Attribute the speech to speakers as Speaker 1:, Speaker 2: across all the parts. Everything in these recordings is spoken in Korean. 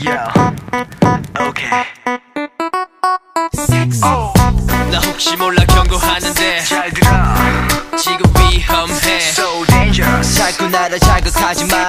Speaker 1: Yeah. Okay. Oh.
Speaker 2: 나 혹시 몰라 경고하는데
Speaker 1: 잘 들어.
Speaker 2: 지금 위험해.
Speaker 1: So dangerous.
Speaker 3: 자꾸 나를 자극하지 마.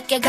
Speaker 4: 괜찮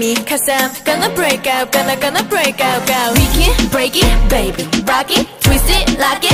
Speaker 5: me.
Speaker 6: Cause I'm gonna break out, gonna, gonna break out, go We can break it, baby. Rock it, twist it, lock it.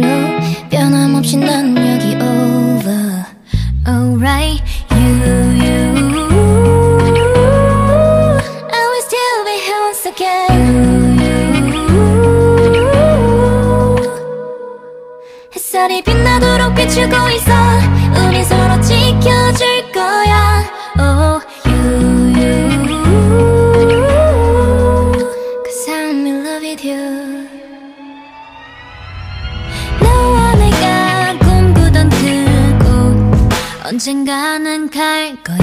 Speaker 7: 별로 변함없이 난 여기 over Alright you you I will still be here once again you, you. 햇살이 빛나도록 비추고 있어 우리 서로 지켜줄 언젠가는 갈 거야.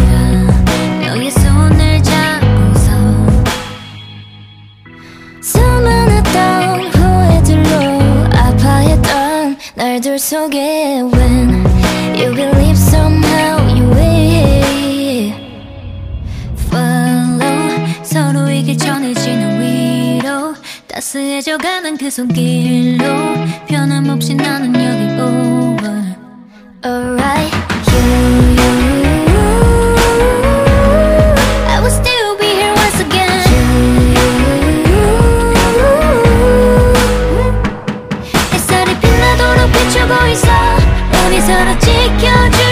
Speaker 7: 너의 손을 잡고서 수많았던 후회들로 아파했던 날들 속에 When you believe somehow you will Follow. 서로에게 전해지는 위로 따스해져가는 그 손길로 변함없이 나는 여기 over Alright.
Speaker 3: make your dream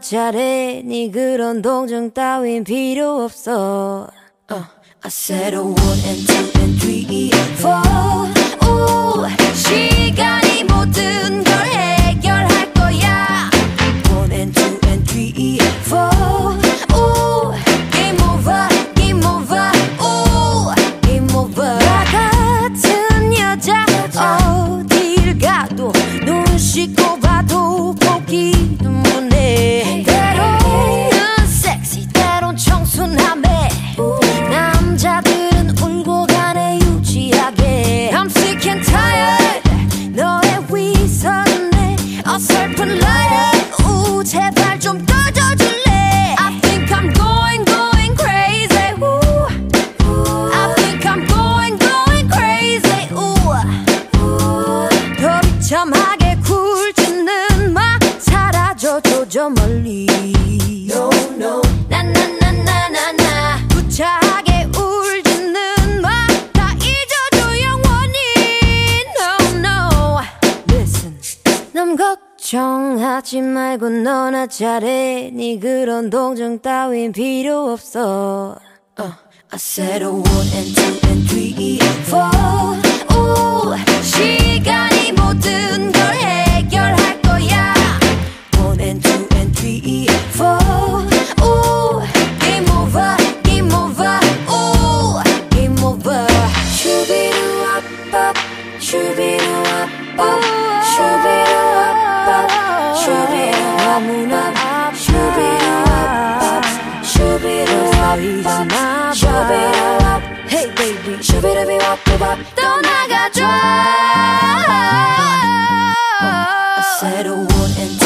Speaker 3: 잘해 네
Speaker 7: 그런 동정 따윈 필요 없어 uh. I said I wouldn't jump in three, four, 오 시간이 걱정하지 말고 너나 잘해 네 그런 동정 따윈 필요 없어 uh, I said I wouldn't jump in 3, 2, 4 오, 시간이 모든 걸 해결할 거야 1 and 2 and 3, 2, 4 오, Game over, game over, 오 Game over 슈비루 아빠, 슈비루 아빠 떠나가줘 I said a word and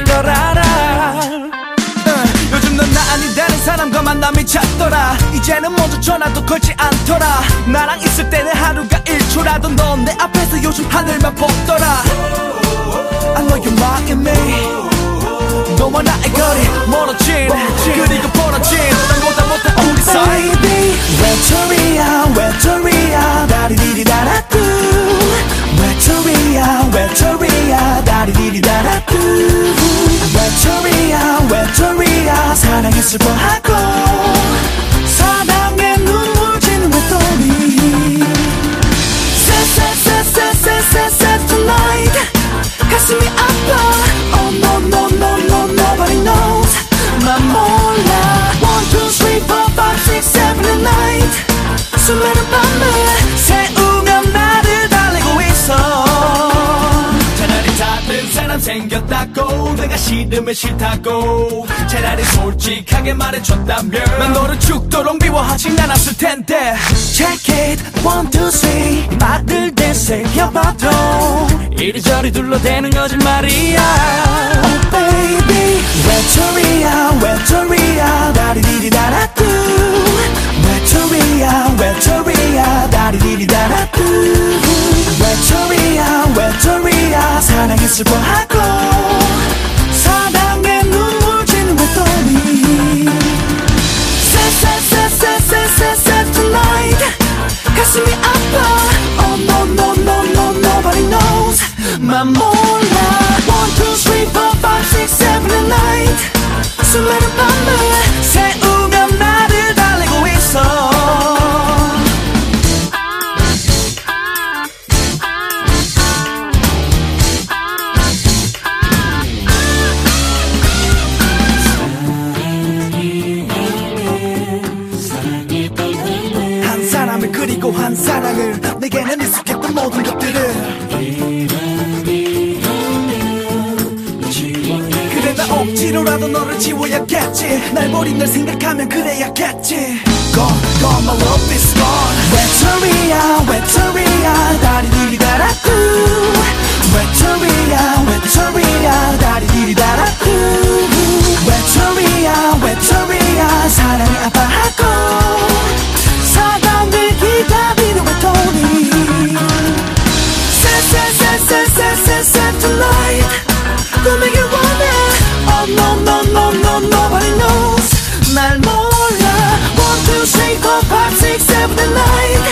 Speaker 7: 이걸
Speaker 5: 알아. uh,
Speaker 3: 요즘 넌 나 아니다는 사람과 만남이 찾더라. 이제는 먼저 전화도 걸지 않더라. 나랑 있을 때는 하루가 1초라도 넌 내 앞에서 요즘 하늘만 보더라. I know you're mocking me. 너와 나의 거리 멀어진 그리고 벌어진 난보다 못한 우리 사이 Baby. 외톨이야 외톨이야. 다리디디다라꾸 Wetteria, Wetteria, 다리디리다라뚜 Wetteria, Wetteria, 사랑했을 뻔하고. 사랑의 눈물 짓는 외톨이. Sad, sad, sad, sad, sad, sad, sad tonight 가슴이 아파. Oh no, no, no, no, nobody knows. 난 몰라. One, two, three, four, five, six, seven, and nine 사람 생겼다고 내가 싫으면 싫다고 차라리 솔직하게 말해줬다면 난 너를 죽도록 미워하진 않았을 텐데 Check it, one, two, three. 맛들 되새겨봐도 이리저리 둘러대는 거짓말이야. Oh baby 외톨이야 외톨이야. 다리디디다라뚜 외톨이야 외톨이야 다리들이 달아뜨 외톨이야 외톨이야 사랑했을 거하고. 사랑에 눈물 지는 Set set set set set set set tonight 가슴이 아파. Oh no no no no nobody knows. 맘 One two three four five six seven and 밤을 사람을 그리고 한 사랑을 내게는 익숙했던 모든 것들을 그래 나 억지로라도 너를 지워야겠지. 날 버린 널 생각하면 그래야겠지. Gone, gone, my love is gone. 외톨이야 외톨이야 다리 들이 달았고. 외톨이야 외톨이야 다리 들이 달았고. 외톨이야 외톨이야 사랑을 아파하고 꿈에게 원해 Oh no no no no nobody knows 날 몰라 1, 2,
Speaker 8: 3, 4, 5, 6, 7, 8, 9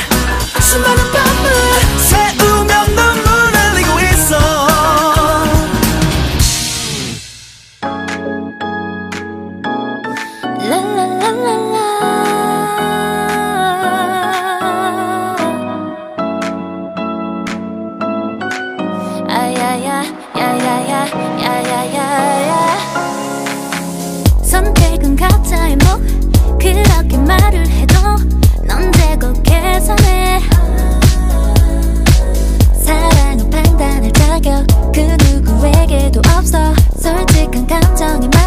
Speaker 8: 솔직한 감정이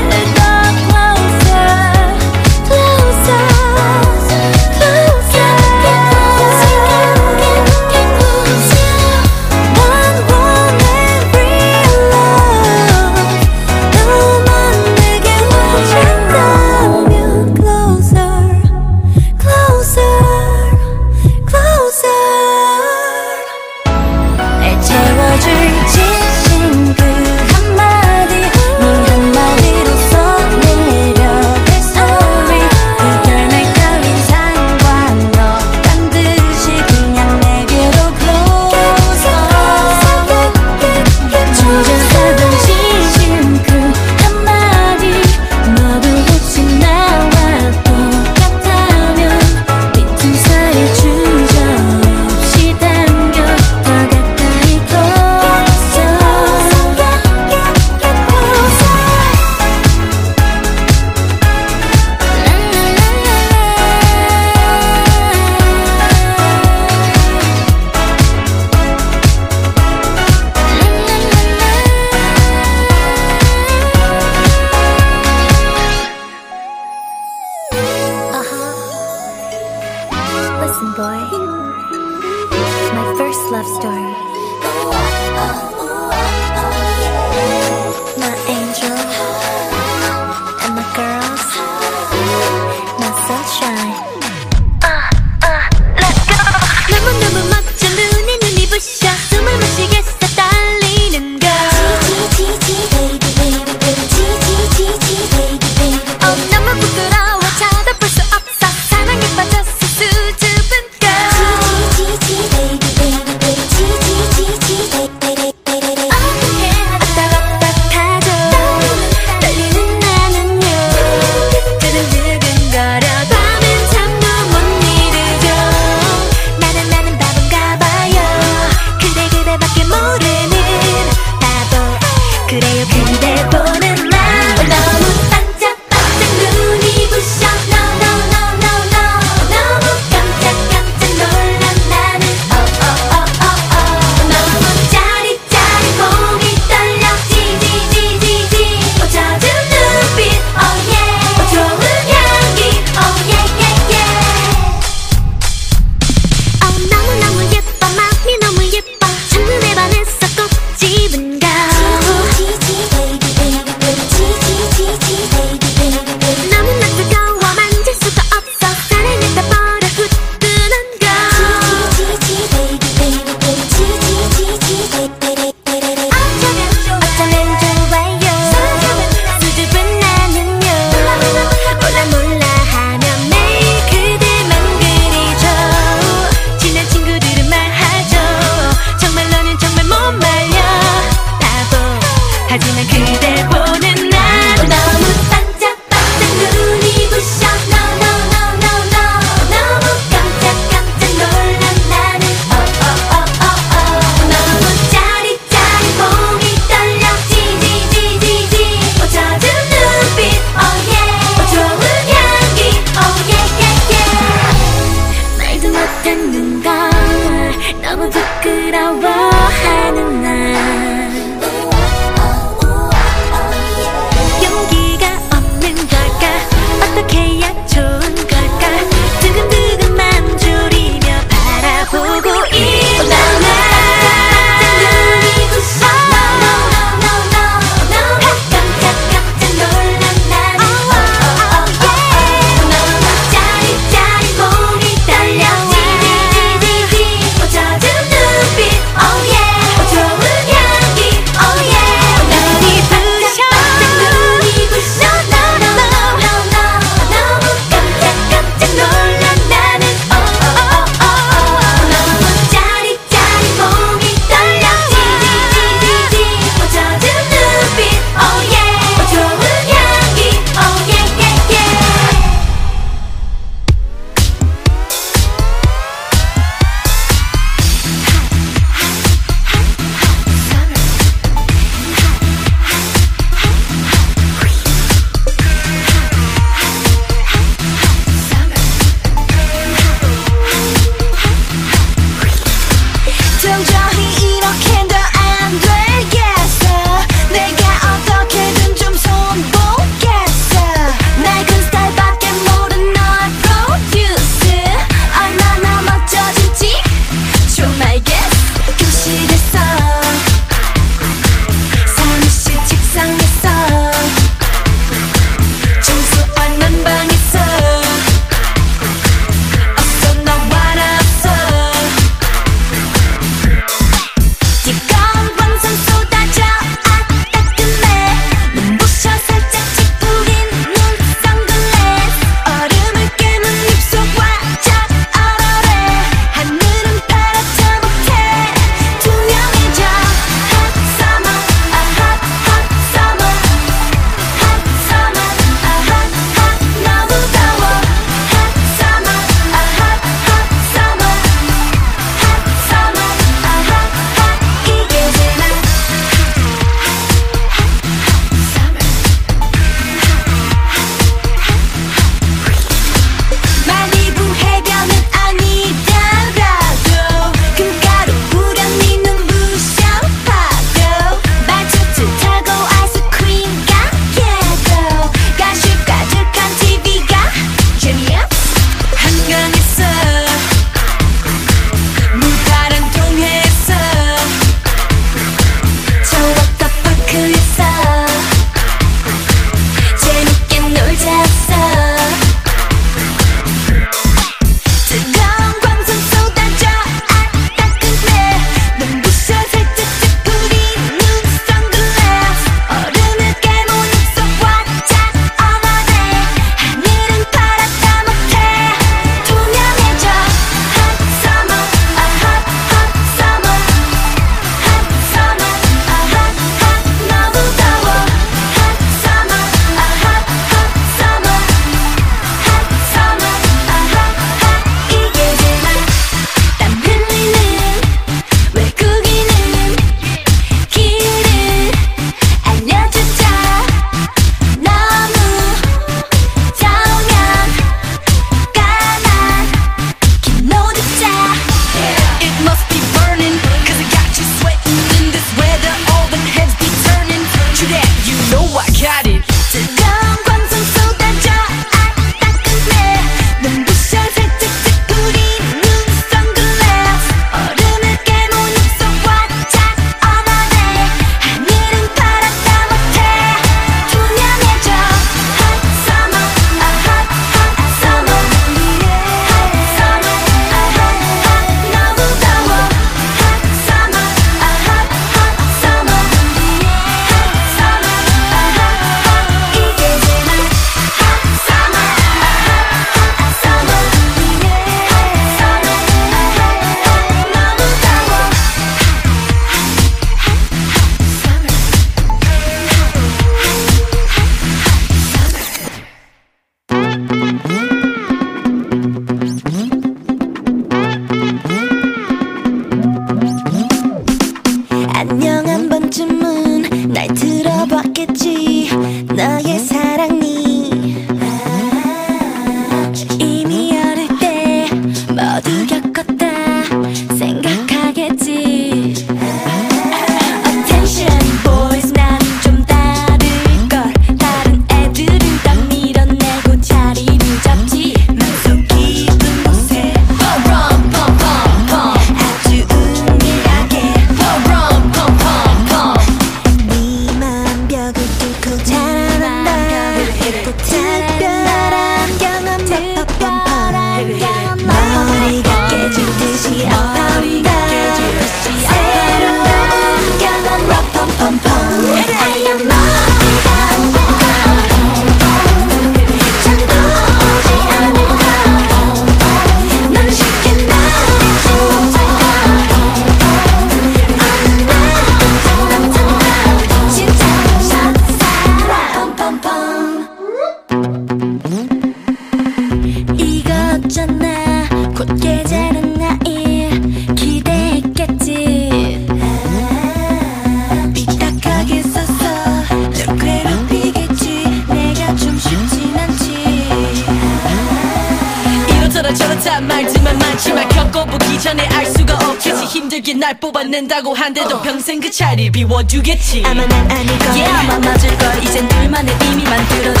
Speaker 8: 자리를 비워주겠지.
Speaker 9: 아마 난 아닐걸
Speaker 8: yeah. 아마 맞을걸. 이젠 둘만의 비밀
Speaker 4: 만들어줘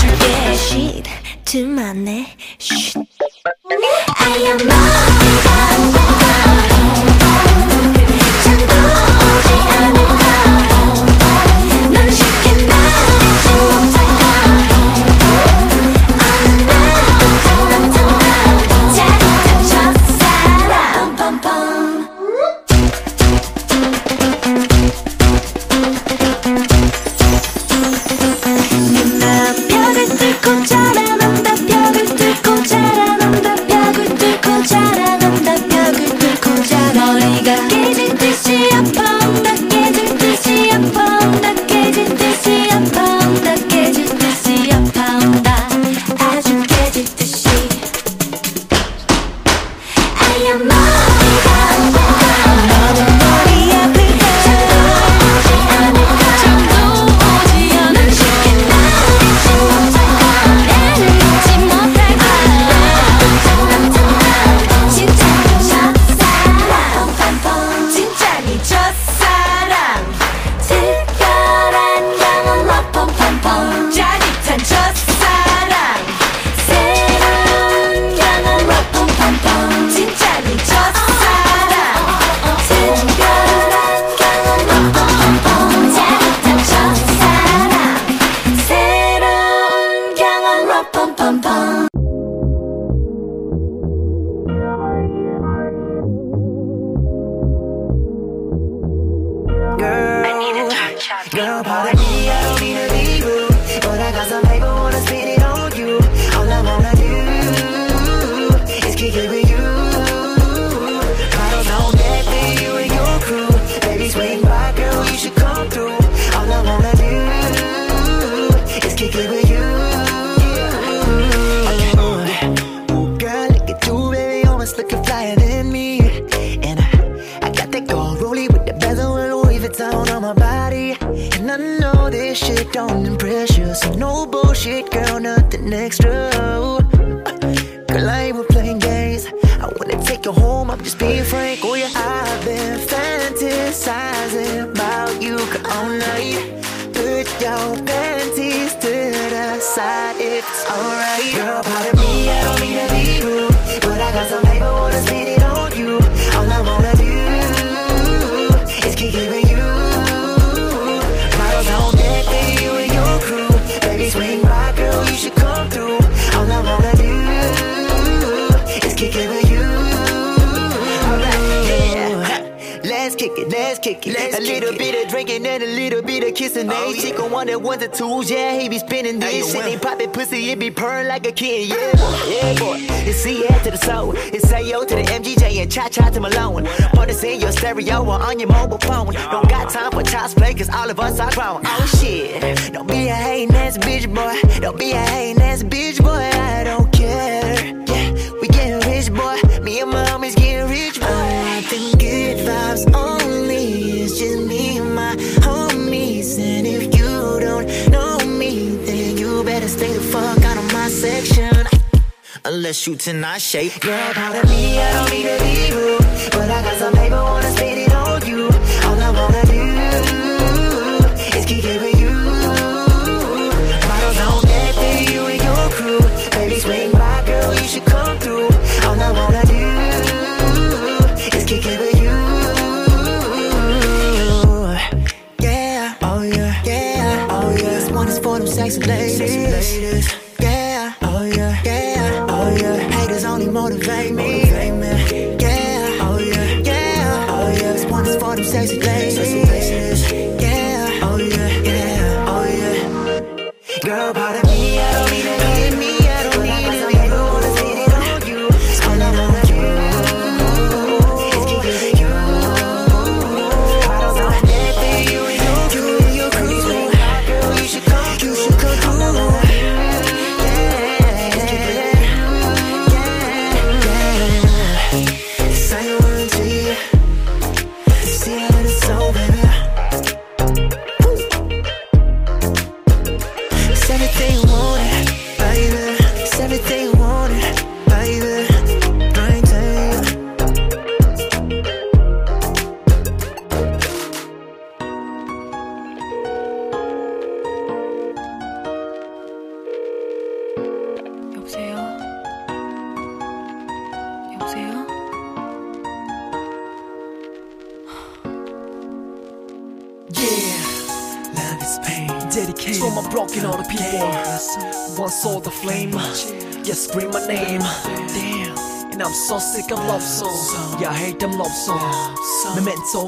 Speaker 4: Shoot tonight, shape, Girl, proud of me, I don't need to be rude, But I got some paper, wanna speed it.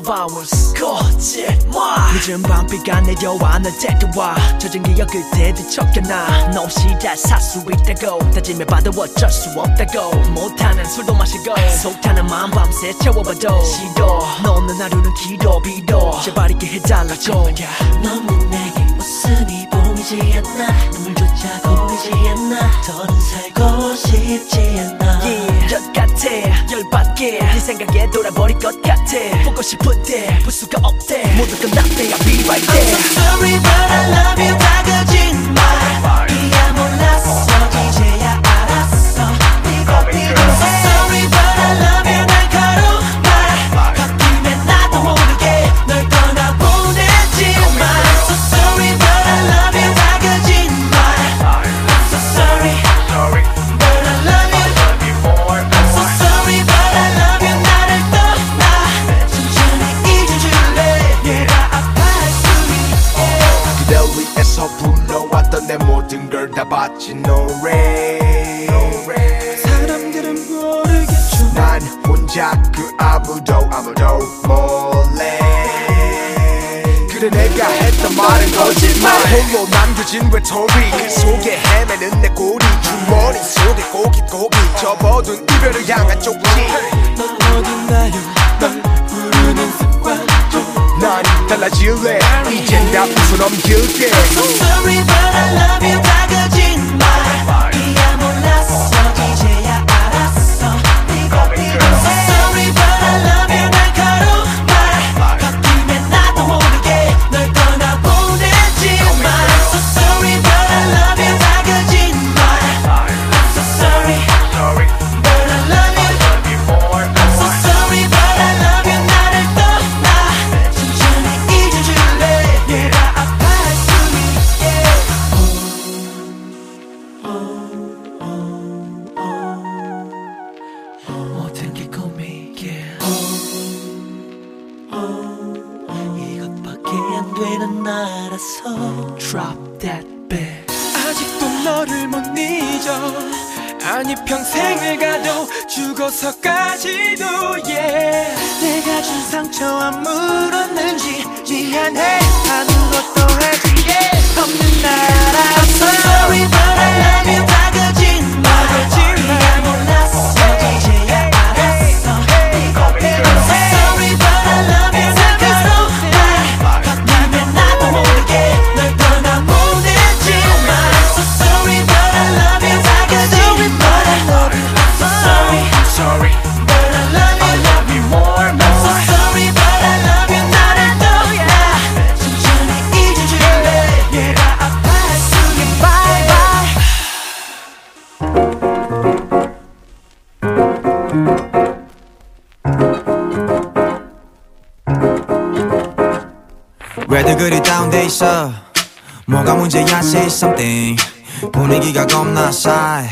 Speaker 10: 12 hours 거짓말. 늦은 밤비가 내려와 널 데려와. 젖은 기억 그대 뒤척여놔. 너 없이 잘살수 있다고. 다짐해봐도 어쩔 수 없다고. 못하는 술도 마시고. 속타는 마음 밤새 채워봐도. 싫어. 너 없는 하루는 길어 비도 제발 있게 해달라고.
Speaker 11: 너는 내게 웃음이 보이지 않나. 눈물조차 고이지 않나. 더는 살고 싶지 않나.
Speaker 10: yeah, 같아. 열받게. 네 생각에 돌아버릴 것 같아. 보고 싶은데 볼 수가 없대. 모두 끝났대 I'll be right there.
Speaker 11: Sorry but I love you 다 거짓말. 이야 몰랐어
Speaker 12: 홀로 남겨진 외톨이 그 속에 헤매는 내 꼬리. 주머니 속에 고깃고기. 접어둔 이별을 향한 쪽지
Speaker 10: 넌 어딨나요 널 부르는 습관
Speaker 12: 난 달라질래. 이젠 다 웃어넘길게.
Speaker 11: So sorry but I love you 다 거짓말 이야 몰랐어 이제야 알았어 네가 필요해 So sorry but I love you
Speaker 13: 문제야 say something. 분위기가 겁나 싸해.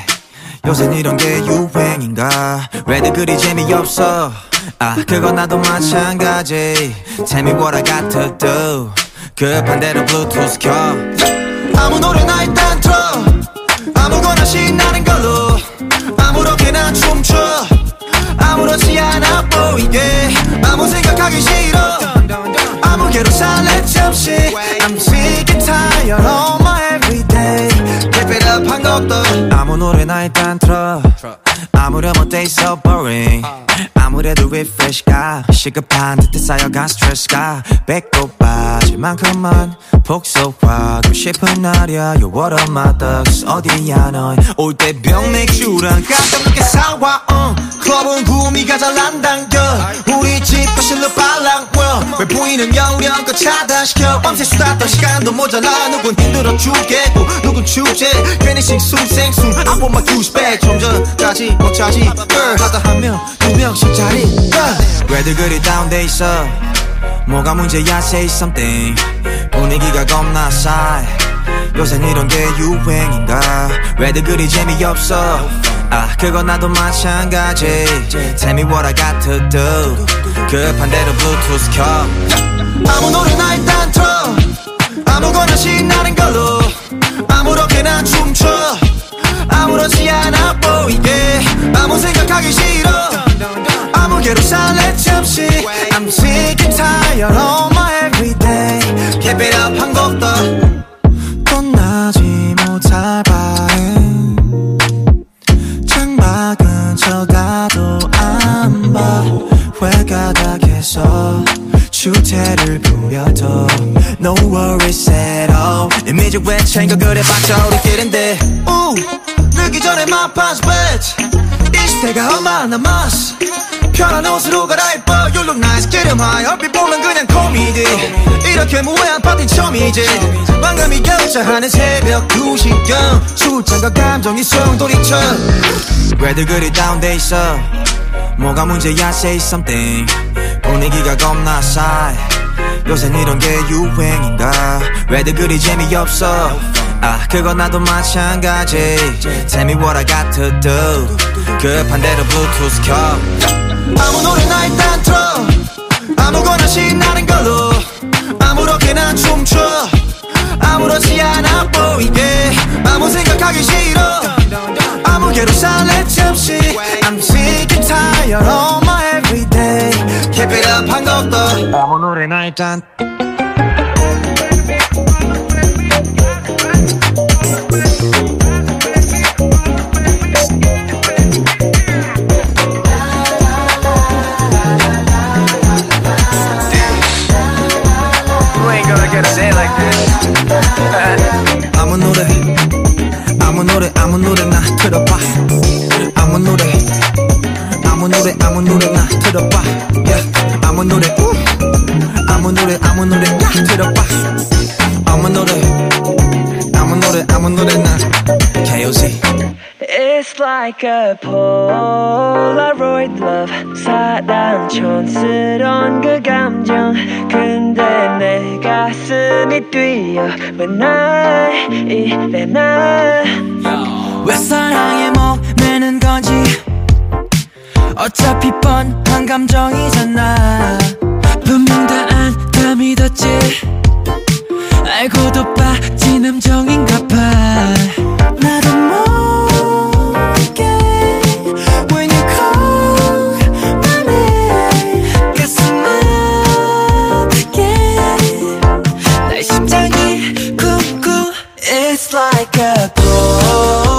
Speaker 13: 요샌 이런 게 유행인가? 왜들 그리 재미없어? 아 그건 나도 마찬가지. Tell me what I got to do 급한 대로 블루투스 켜. 아무 노래나 일단 틀어. 아무거나 신나는 걸로. 아무렇게나 춤춰. 아무렇지 않아 보이게. 아무 생각하기 싫어. 아무개로 살래 잠시 것도 아무 노래나 일단 틀어 아무렴 어때? So boring. 아무래도 refresh가 시급한 듯해 쌓여간 스트레스가 배꼽 빠질 만큼만 복속하고 싶은 날이야. You're one of my thugs 어디야 넌올 때 병 맥주랑 깜짝 놀게 사와 uh. 클럽은 구미가 잘안 당겨. 우리 집 거실로 빨랑 well. 왜 보이는 영역껏 차단시켜? 밤새 수다 떨 시간도 모자라. 누군 힘들어 죽겠고 누군 축제? 괜히 싱숭생숭. I want my douche back 좀 전까지 못 차지? 하다 하면 두 명씩 자리. 왜들 그리 다운돼 있어? 뭐가 문제야 say something. 분위기가 겁나 싸 요새 이런 게 유행인가? 왜들 그리 재미없어? 아 그건 나도 마찬가지. Tell me what I got to do. 급한 대로 블루투스 켜. 아무 노래나 일단 틀어. 아무거나 신나는 걸로. 아무렇게나 춤춰. 생각하기 싫어. 아무개로 살래 잠시. I'm sick and tired of my everyday. Keep it up 한 곡 더 떠나지 못할 바엔. 창밖은 쳐다도 안봐왜 가닥에서 주태를 부려도 No worries at all. 이미지 왜 챙겨 그래 봤자 우리끼린데. 우 늦기 전에 my past bitch 이 시대가 얼마 남았어 편한 옷으로 갈아입어. You look nice. get em high. 얼핏 보면 그냥 코미디 이렇게 무해한 파티 처음이지. 망감이 격차하는 새벽 2시경. 술잔과 감정이 소용돌이쳐 왜들 그리 다운돼 있어? 뭐가 문제야 say something. 분위기가 겁나 싸해. 요샌 이런 게 유행인가? 왜들 그리 재미없어 아 그건 나도 마찬가지. Tell me what I got to do 급한 대로 블루투스 켜. 아무 노래나 일단 틀어. 아무거나 신나는 걸로. 아무렇게나 춤춰. 아무렇지 않아 보이게. 아무 생각하기 싫어. 아무개로 살래 잠시 I'm sick and tired of my everyday. Keep it up 한곡더 아무 노래나 일단 아무 노래 아무 노래 아무 노래나 틀어봐 아무 노래 아무 노래 아무 노래나 틀어봐 yeah. 아무 노래 우. 아무 노래 아무 노래나 틀어봐 아무 노래 아무 노래 아무 노래나. KOC
Speaker 11: It's like a Polaroid love. 사랑 촌스러운 그 감정. 근데 내 가슴이 뛰어 When I 이래 난왜 사랑에 목매는 건지? 어차피 뻔한 감정이잖아. 분명 다 안다 믿었지 알고도 빠진 함정인가 봐 나도 모르게 When you call my name 가슴 아프게 내 심장이 쿵쿵 It's like a Polaroid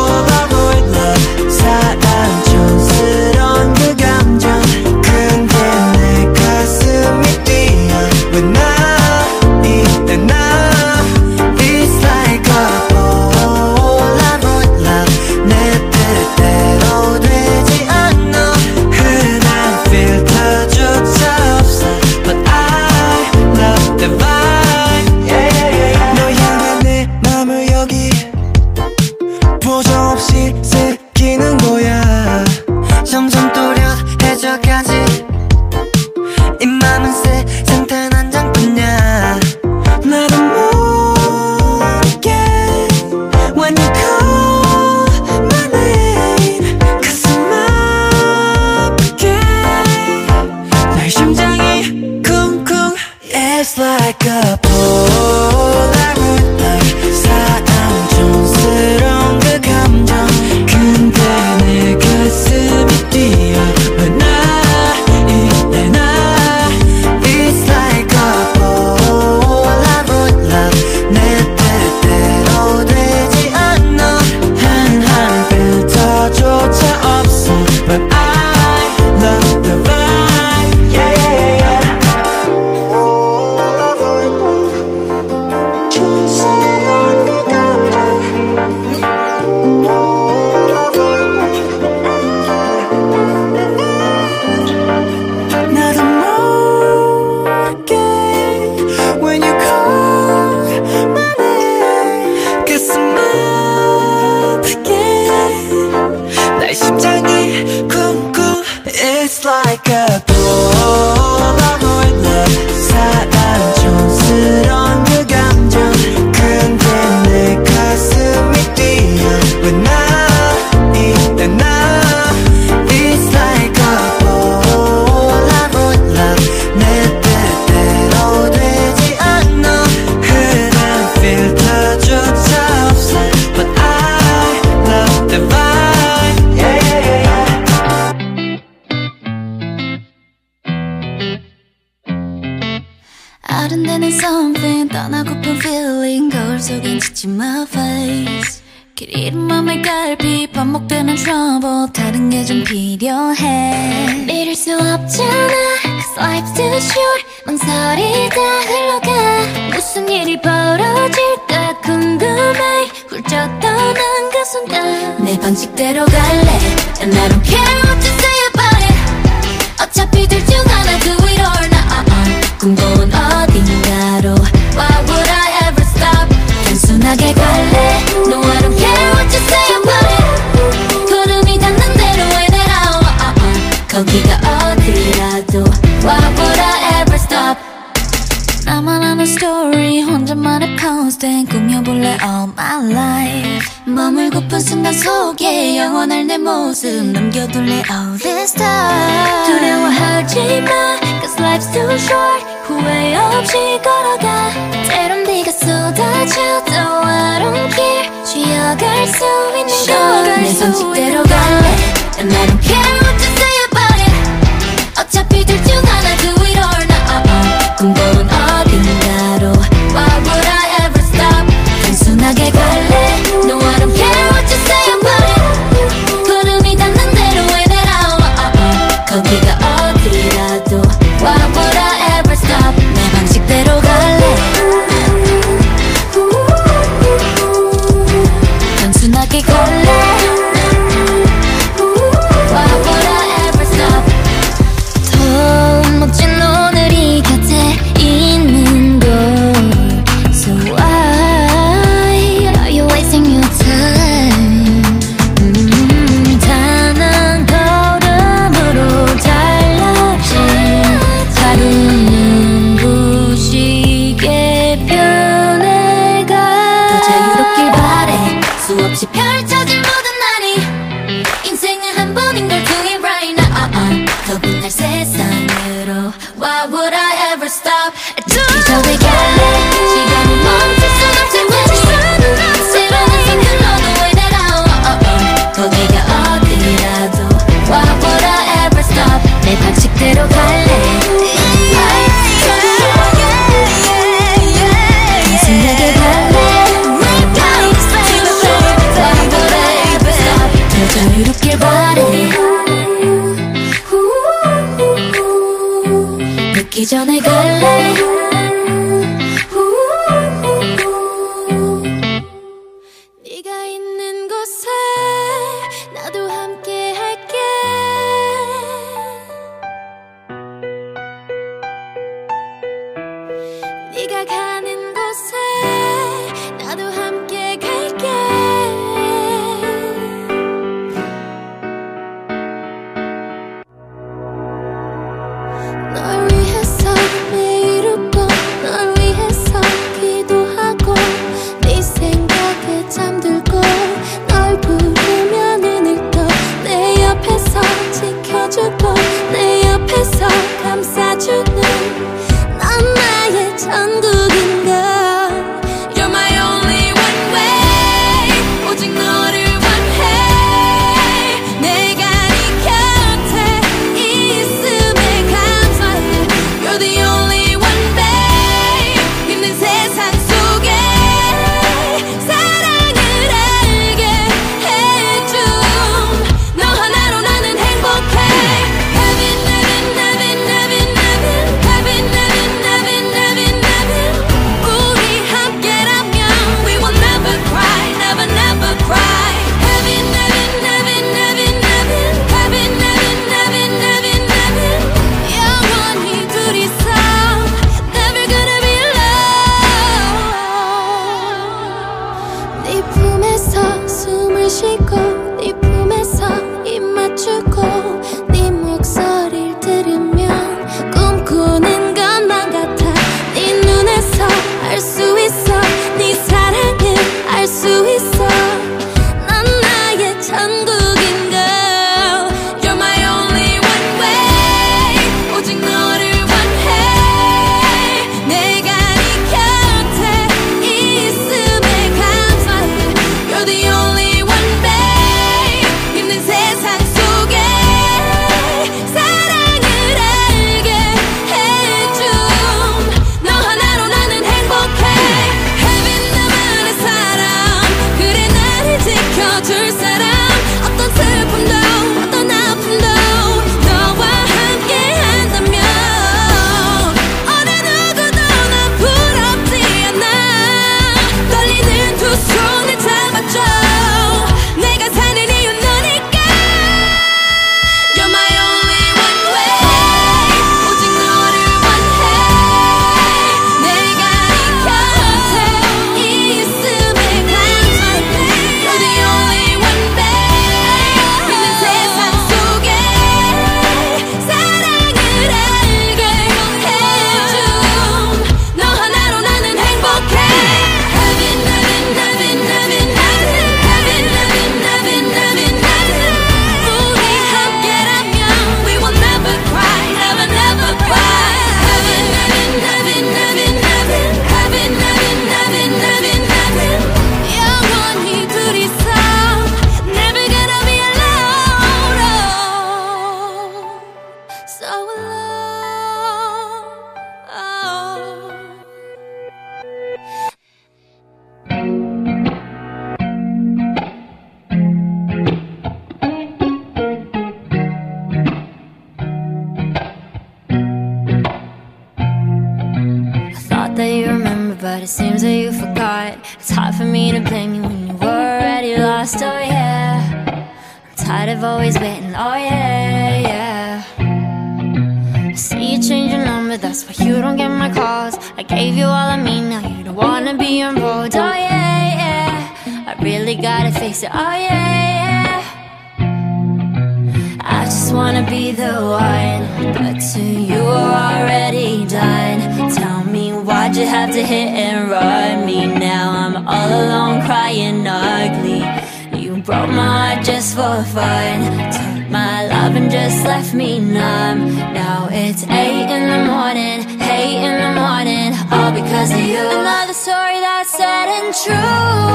Speaker 4: just for fun. Took my love and just left me numb. Now it's eight in the morning, eight in the morning, all because of you. Another story that's sad and true.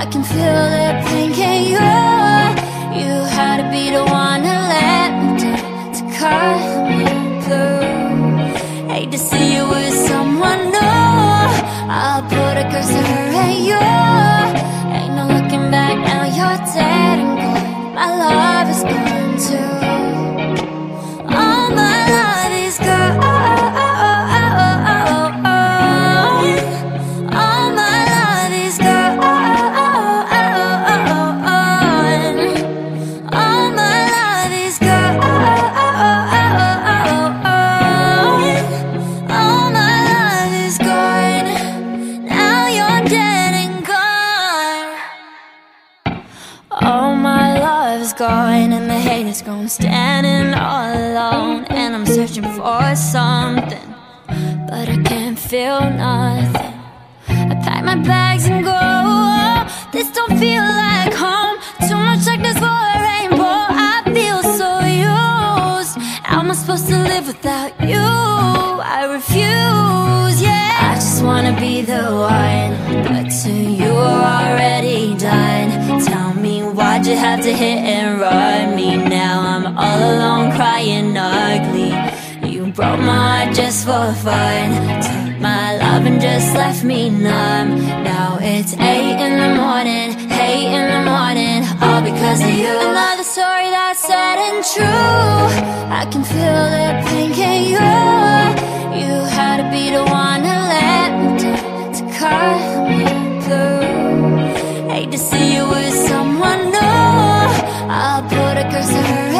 Speaker 4: I can feel the pain, can you? You had to be the one to let me down to cut me through. Hate to see you with someone new. I'll put a curse to her and you. Ain't no looking back now, you're dead is. Standing all alone, and I'm searching for something, but I can't feel nothing. I pack my bags and go. This don't feel like home. Too much darkness for a rainbow. I feel so used. How am I supposed to live without you? I refuse, wanna be the one, but to you are already done. Tell me why'd you have to hit and run me? Now I'm all alone crying ugly. You broke my heart just for fun. Took my love and just left me numb. Now it's eight in the morning, eight in the morning, all because of you. Another story that's sad and true. I can feel the pain, can you? You had to be the one cut me through. Hate to see you with someone new. I'll put a curse to her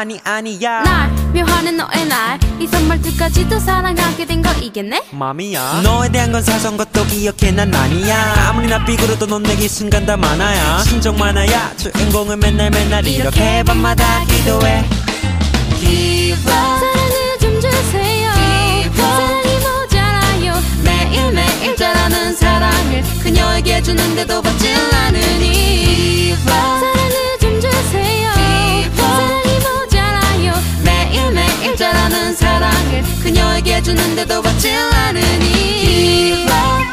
Speaker 14: 아니
Speaker 4: 아니야. 날 묘하는 너의 날이 선말투까지도 사랑하게 된 거 이겠네?
Speaker 15: 맘이야. 너에 대한 건 사소한 것도 기억해 난 아니야. 아무리 나 삐그러도 넌 내게 순간 다 많아야. 신정 많아야. 주인공은 맨날 맨날 이렇게, 이렇게 밤마다 기도해.
Speaker 4: 기도 그녀에게 주는데도 받질 않으니. 많은 사랑을 그녀에게 주는데도 받질 않으니 Give love,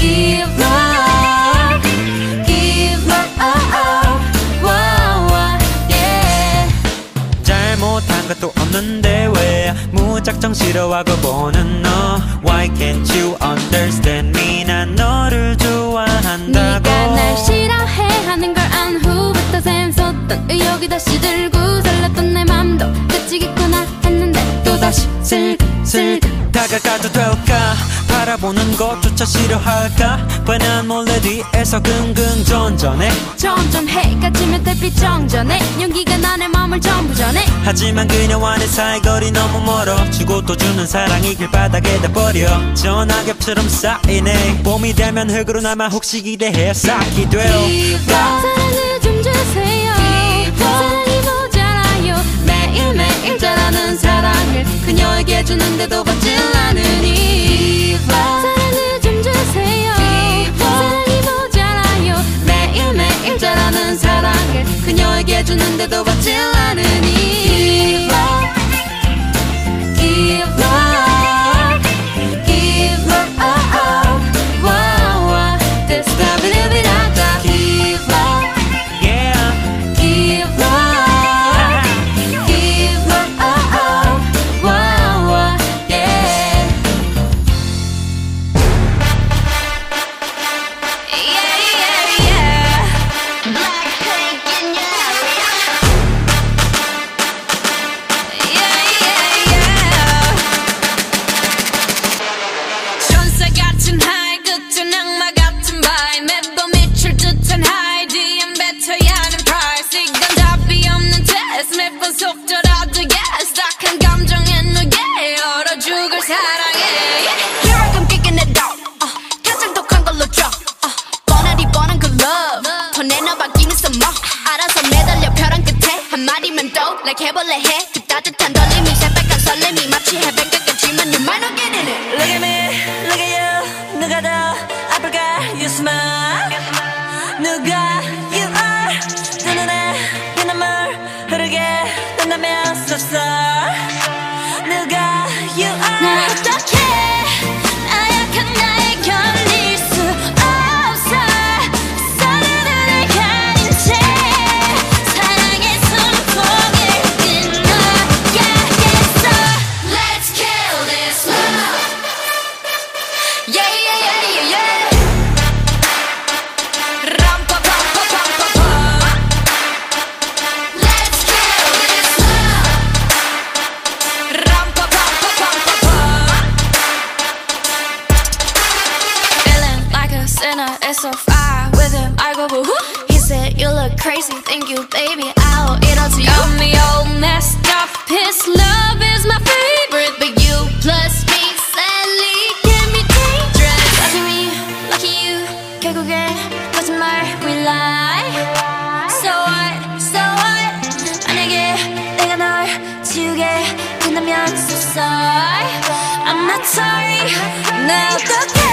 Speaker 4: give love 한 것도 없는데 왜 무작정
Speaker 15: 싫어하고 보는 너? Why can't you understand me? 난 너를 좋아한다고.
Speaker 4: 네가 날 싫어해 하는 걸 안 후부터 샘솟던 의욕이 다시 들고 설렜던 내 맘도 끝이겠구나 했는데 또다시 슬슬
Speaker 15: 다가 가도 될까? 바라보는 것조차 싫어할까? 뻔한 몰래 뒤에서 긍긍전전해.
Speaker 4: 점점 해가 지면 달빛 정전해. 용기가 나의 마음을 전부 전해.
Speaker 15: 하지만 그녀와 내 사이 거리 너무 멀어. 주고 또 주는 사랑이 길바닥에다 버려. 전화겹처럼 쌓이네. 봄이 되면 흙으로 남아 혹시 기대해 쌓기 돼요.
Speaker 4: 사랑을 좀 주세요. 사랑이 모자라요. 매일매일 자라는 사랑을 그녀에게 주는데도 받질 그녀에게 주는데도 받질 않으니
Speaker 16: like 해볼래 해그 따뜻한 떨림이 새빨간 설렘이 마치 해변가 같지만 you might not get in it
Speaker 17: Look at me,
Speaker 4: baby. I'll eat all to you.
Speaker 16: Got me all messed up. His love is my favorite, but you plus me sadly can be dangerous.
Speaker 4: Lucky me, lucky you. 결국엔 거짓말 we lie. So what, so what? 만약에 내가 널 지우게 된다면 so sorry. I'm not sorry. 나 어떡해?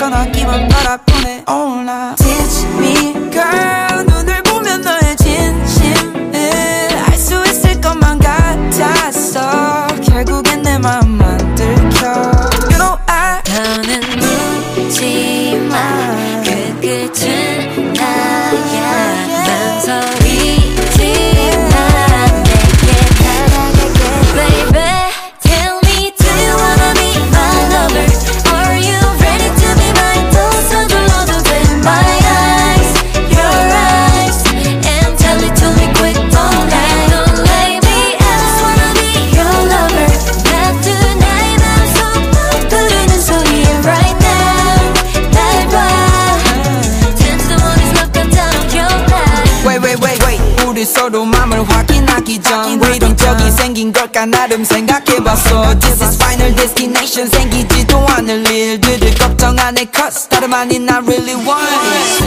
Speaker 18: gonna give a but I
Speaker 7: 봤어. This is final destination. 생기지도 않을 일들을 걱정 안해. Cause 다름 아닌 I really want it.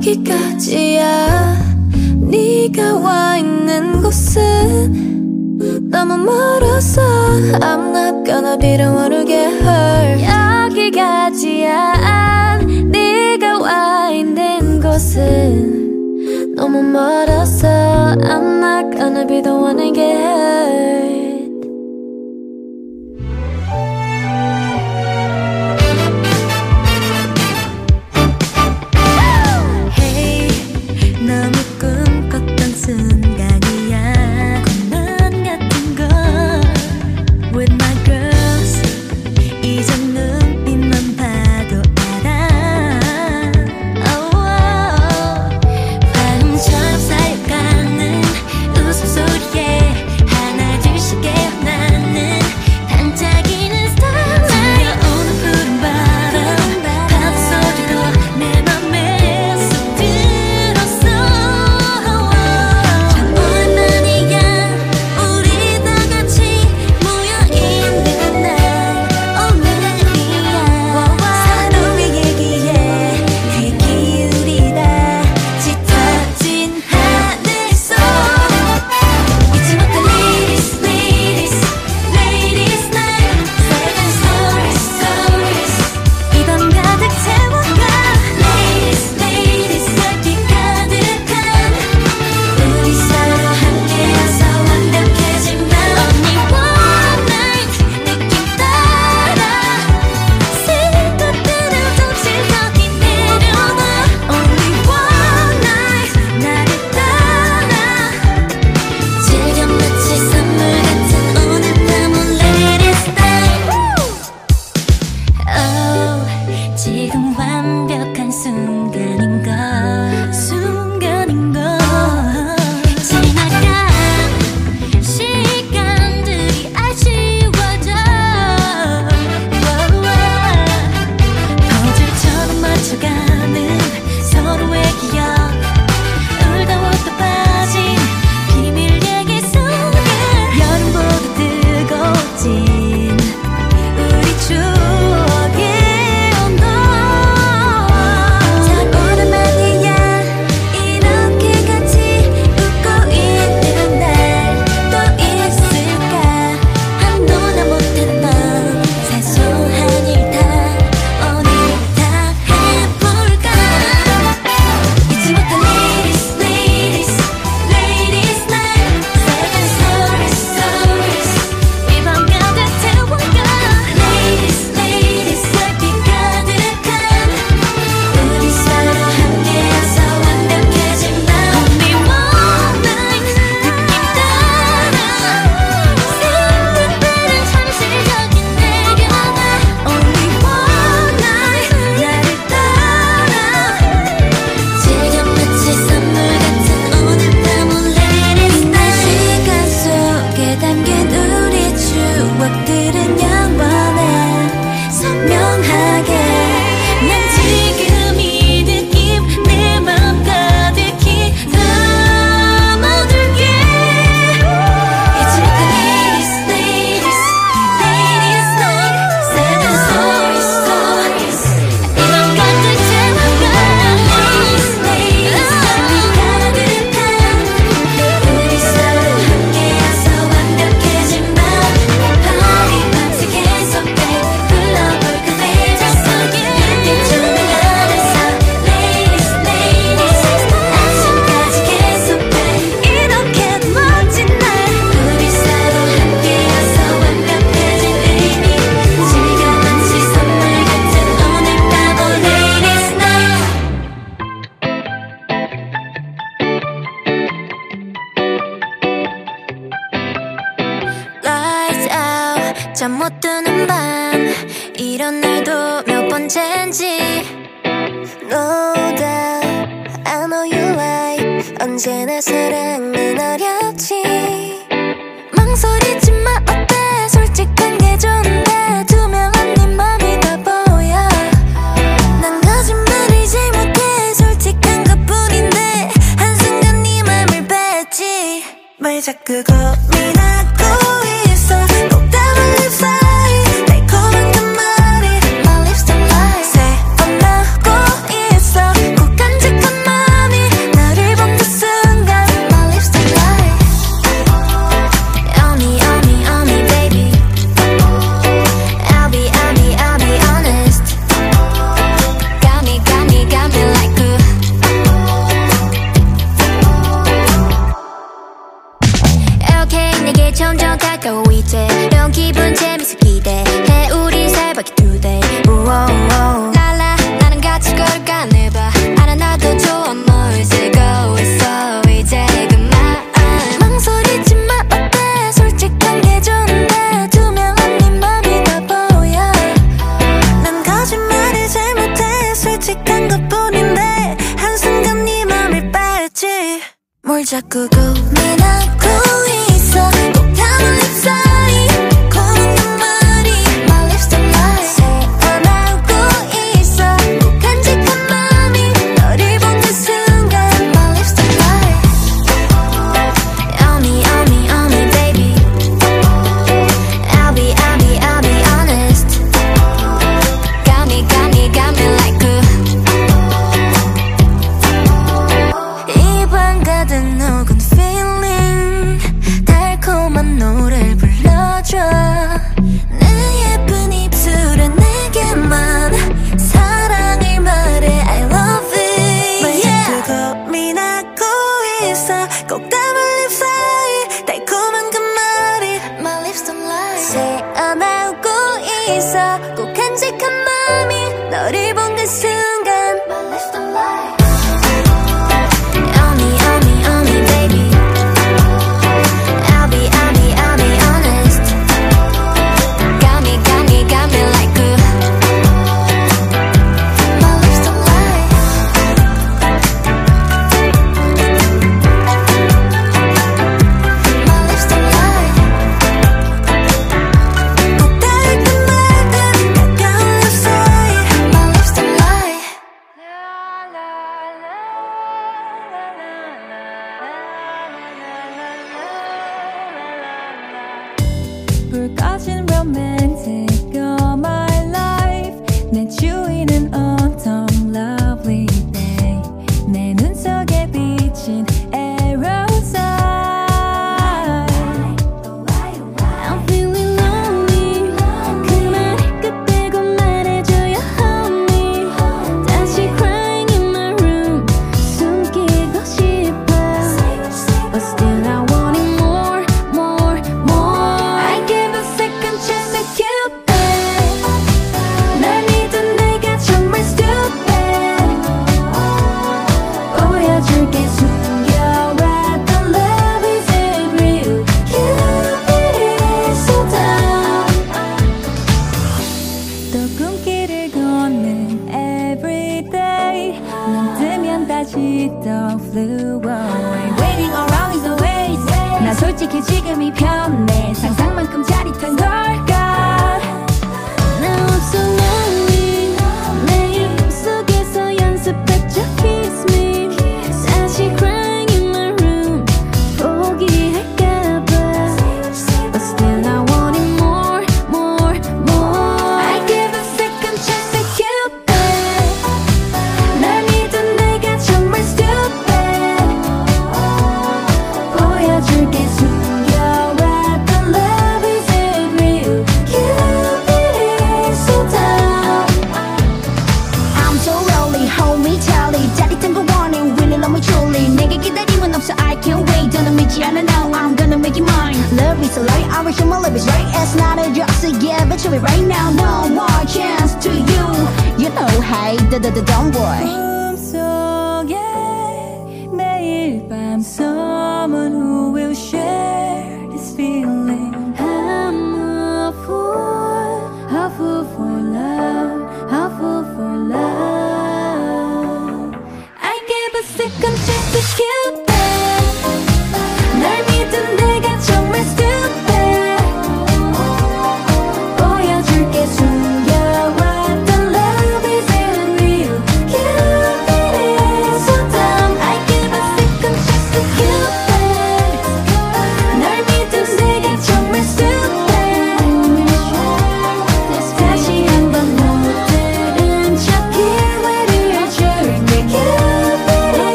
Speaker 4: 여기까지야 네가 와 있는 곳은 너무 멀어서 I'm not gonna be the one who get hurt 여기까지야 네가 와 있는 곳은 너무 멀어서 I'm not gonna be the one who get hurt 자꾸 고민하고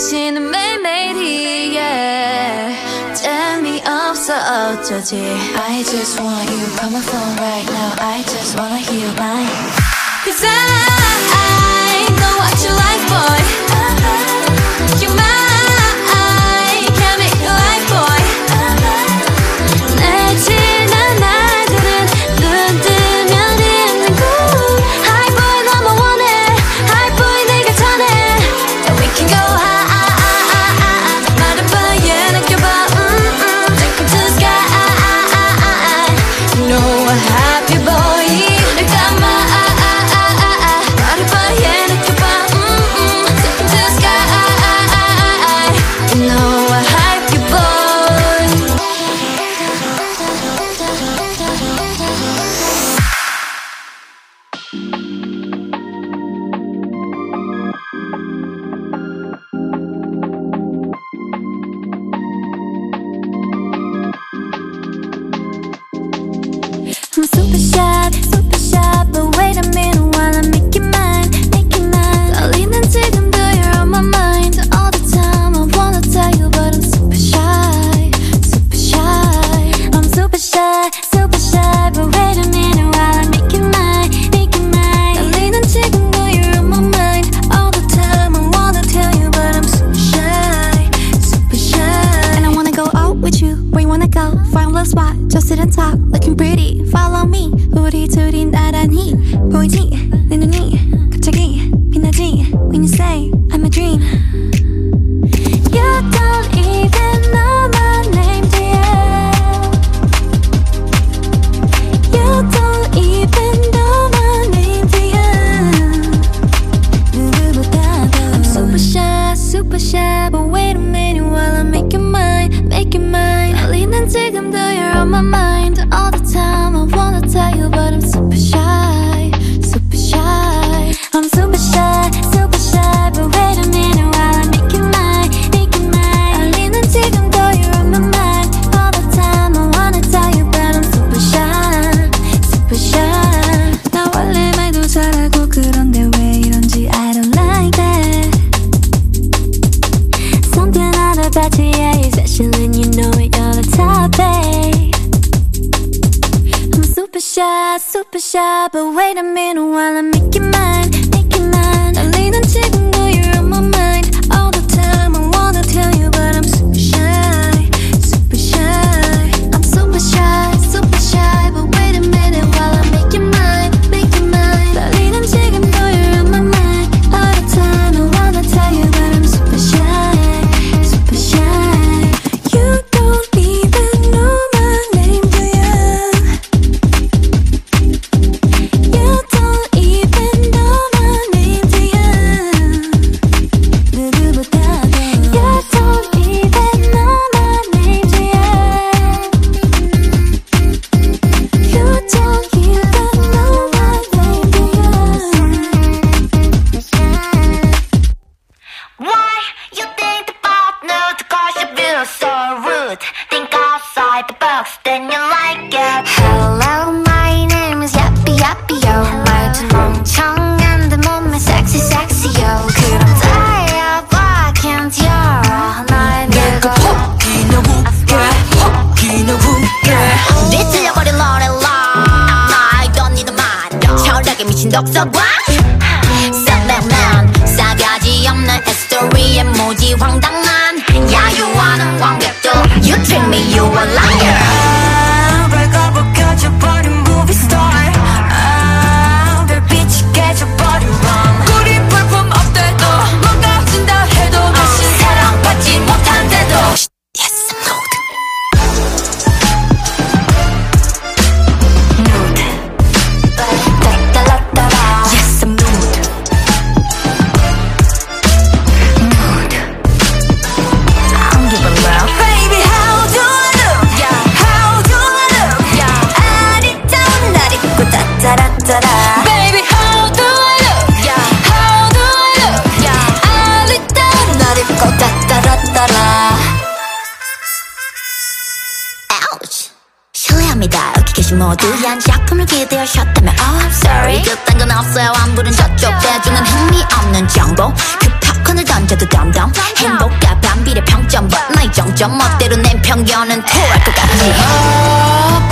Speaker 4: 당신은
Speaker 19: 매일매일이에 Tell me
Speaker 7: 어쩌지? I just want you on my phone right now. I just wanna hear your mine Cause I, I know
Speaker 16: what you like boy. You
Speaker 20: might 중독성과 셀레난 싸가지 없는 에스토리에 무지 황당한 야유하는 관객도 You treat me you a liar
Speaker 11: 아, 발가벗겨져버린 movie star
Speaker 4: 모두한 작품을 기대하셨다면 Oh I'm sorry. 그딴 건 없어요. 안 부른 저쪽 대중은 흥미없는 정보. 그 팝콘을 던져도 덤덤. 행복과 반비례 평점 But 뭐 나의 정점. 멋대로 낸 편견은 토할 것 같지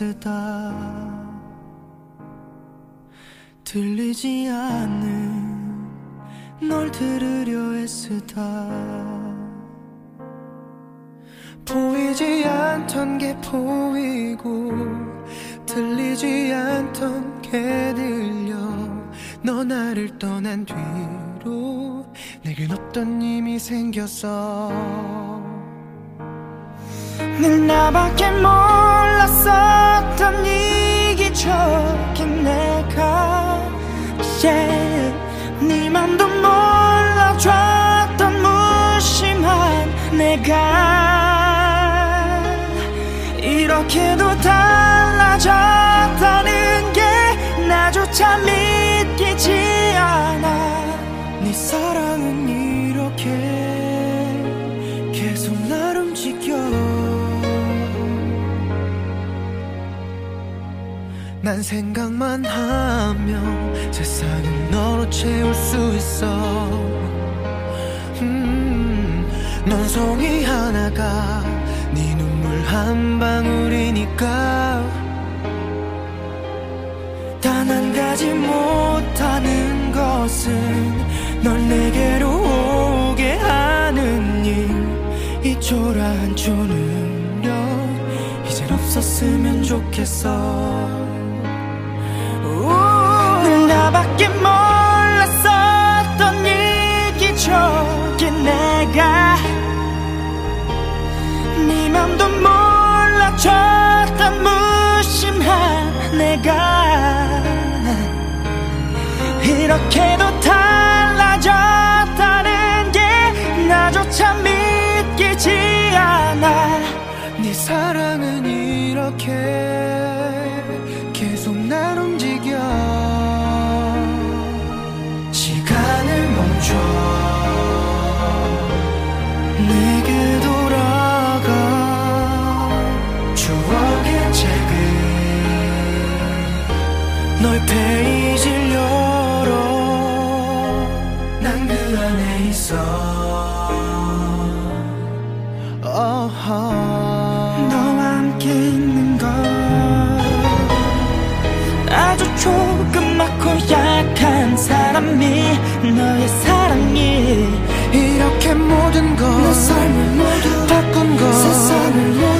Speaker 16: 곳에다 들리지 않는
Speaker 11: 널 들으려 애쓰다. 보이지 않던 게 보이고 들리지 않던 게 들려. 너 나를 떠난 뒤로 내겐 없던 힘이 생겼어. 늘 나밖에 몰랐었던 이기 적에 내가 yeah. 네 맘도 몰라줬던 무심한 내가 이렇게도 달라졌다는 게 나조차 믿기지 않아 네 사랑은 이렇게 난 생각만 하면 세상은 너로 채울 수 있어. 음, 넌 송이 하나가 네 눈물 한 방울이니까. 단 한 가지 못하는 것은 널 내게로 오게 하는 일. 이 초라한 초능력 이젠 없었으면 좋겠어 나밖에 몰랐었던 이기적인 내가 네 맘도 몰라줬던 무심한 내가 이렇게도 달라졌다는 게 나조차 믿기지 않아. 네 사랑은 이렇게 페이지를 열어 난 그 안에 있어 어허. 너와 함께 있는 것 아주 조그맣고 약한 사람이 너의 사랑이 이렇게 모든 것내 삶을 모두 바꾼 것 세상을 모두